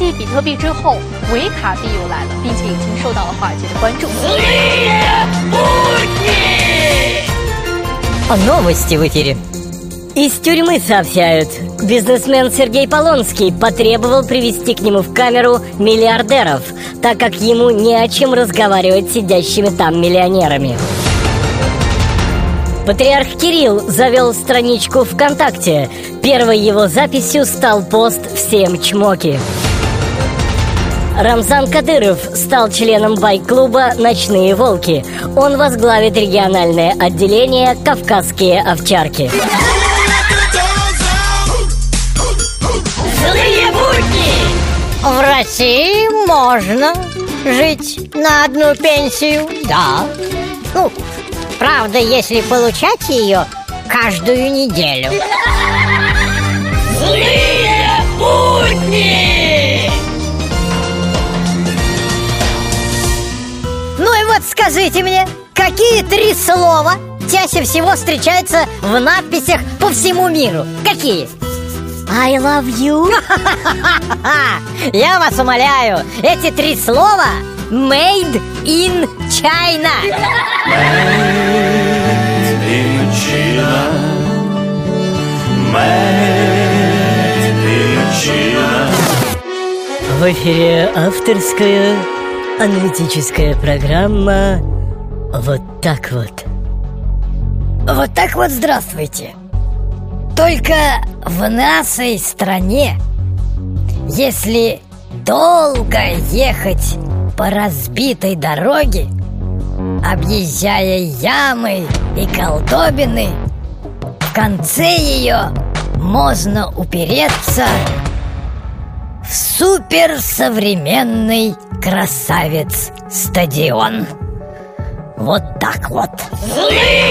继比特币之后，维卡币又来了，并且已经受到了华尔街的关注。 Новости в эфире. Из тюрьмы сообщают. Бизнесмен Сергей Полонский потребовал привести к нему в камеру миллиардеров, так как ему не о чем разговаривать с сидящими там миллионерами. Патриарх Кирилл завел страничку ВКонтакте. Первой его записью стал пост «Всем чмоки». Рамзан Кадыров стал членом байк-клуба «Ночные волки». Он возглавит региональное отделение «Кавказские овчарки». В России можно жить на одну пенсию, да. Ну, правда, если получать ее каждую неделю. Вот скажите мне, какие три слова чаще всего встречаются в надписях по всему миру? Какие? I love you. Я вас умоляю, эти три слова Made in China in China. Made in China. В эфире авторская аналитическая программа «Вот так вот». Вот так вот здравствуйте Только в нашей стране Если долго ехать по разбитой дороге Объезжая ямы и колдобины В конце ее можно упереться суперсовременный красавец стадион Вот так вот. Злые